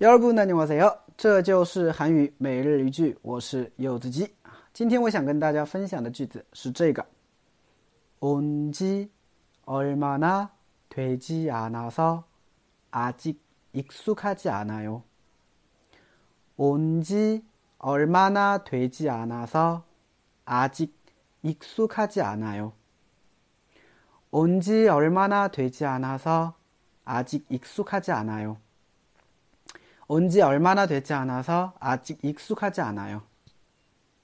여러분 안녕하세요. 这就是韩语每日一句，我是柚子鸡。今天我想跟大家分享的句子是这个：온지얼마나되지않아서아직익숙하지않아 요。 온지얼마나되지않아서아직익숙하지않아 요。 온지얼마나되지않아서아직익숙하지않아 요。 온지 얼마나 되지 않아서 아직 익숙하지 않아요.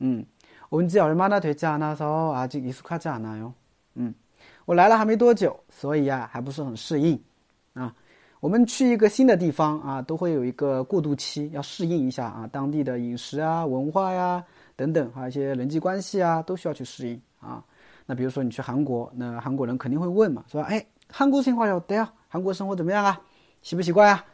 음, 온지 얼마나 되지 않아서 아직 익숙하지 않아요. 음, 我来了还没多久，所以呀、还不是很适应啊，都会有一个过渡期，要适应一下啊，当地的饮食啊、文化呀等等，还有一些人际关系啊，都需要去适应啊。啊，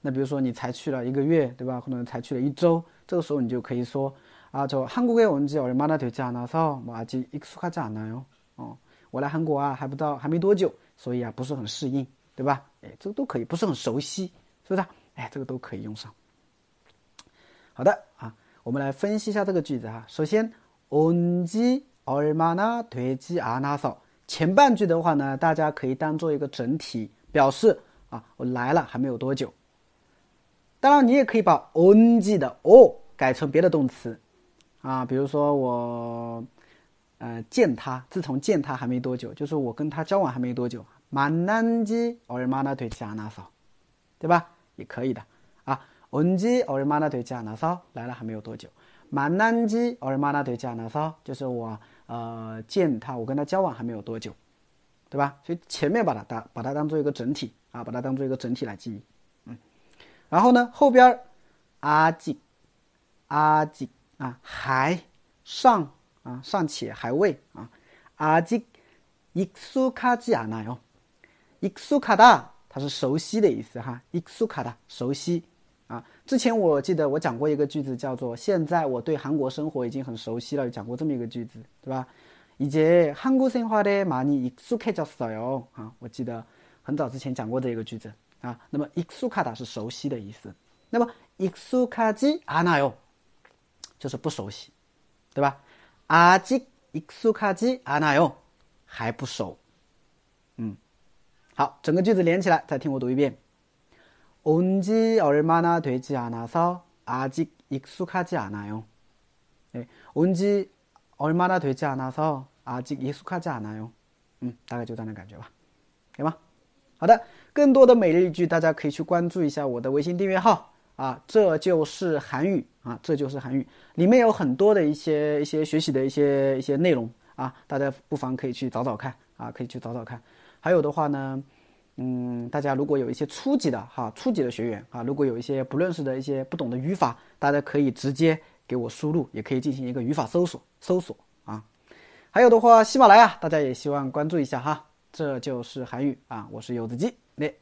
那比如说你才去了一个月，对吧？可能才去了一周，这个时候你就可以说啊，저한국에온지얼마나되지않아서뭐아직익숙하지않아 요。 哦，我来韩国啊，还不到，还没多久，所以啊，不是很适应，对吧？哎，这个都可以，不是很熟悉，是不是？哎，这个都可以用上。好的啊，我们来分析一下这个句子啊。首先，온지얼마나되지않아 서， 前半句的话呢，大家可以当做一个整体表示啊，我来了还没有多久。 当然，你也可以把 on 记的 o 改成别的动词，啊，比如说我，呃，见他，自从见他还没多久，就是我跟他交往还没多久，만난지얼마나되지않아 서， 对吧？也可以的，啊，온지얼마나되지않아 서， 来了还没有多久，만난지얼마나되지않아 서， 就是我，呃，见他，我跟他交往还没有多久，对吧？所以前面把它当把它当做一个整体，啊，把它当做一个整体来记忆。 然后呢，后边阿직阿직啊，还尚啊，尚且还未啊，阿직 익숙하지않아 요。 익숙하다它是熟悉的意思哈，익숙하다熟悉啊。之前我记得我讲过一个句子，叫做现在我对韩国生活已经很熟悉了，讲过这么一个句子，对吧？이제한국생활에많이익숙해졌어요啊，我记得很早之前讲过这个句子。 啊，那么익숙하다是熟悉的意思，那么익숙하지않아 요， 就是不熟悉，对吧？아직익숙하지않아 요， 还不熟。嗯，好，整个句子连起来，再听我读一遍。온지얼마나되지않아서아직익숙하지않아 요。 哎，온지얼마나되지않아서아직익숙하지않아 요。 嗯，大概就这样的感觉吧，可以吗？ 好的。更多的每日一句，大家可以去关注一下我的微信订阅号啊，这就是韩语啊，这就是韩语，里面有很多的一些一些学习的一些一些内容啊，大家不妨可以去找找看啊，可以去找找看。还有的话呢，嗯，大家如果有一些初级的哈，初级的学员啊，如果有一些不认识的一些不懂的语法，大家可以直接给我输入，也可以进行一个语法搜索搜索啊。还有的话，喜马拉雅大家也希望关注一下哈，这就是韩语啊，我是柚子鸡。 네.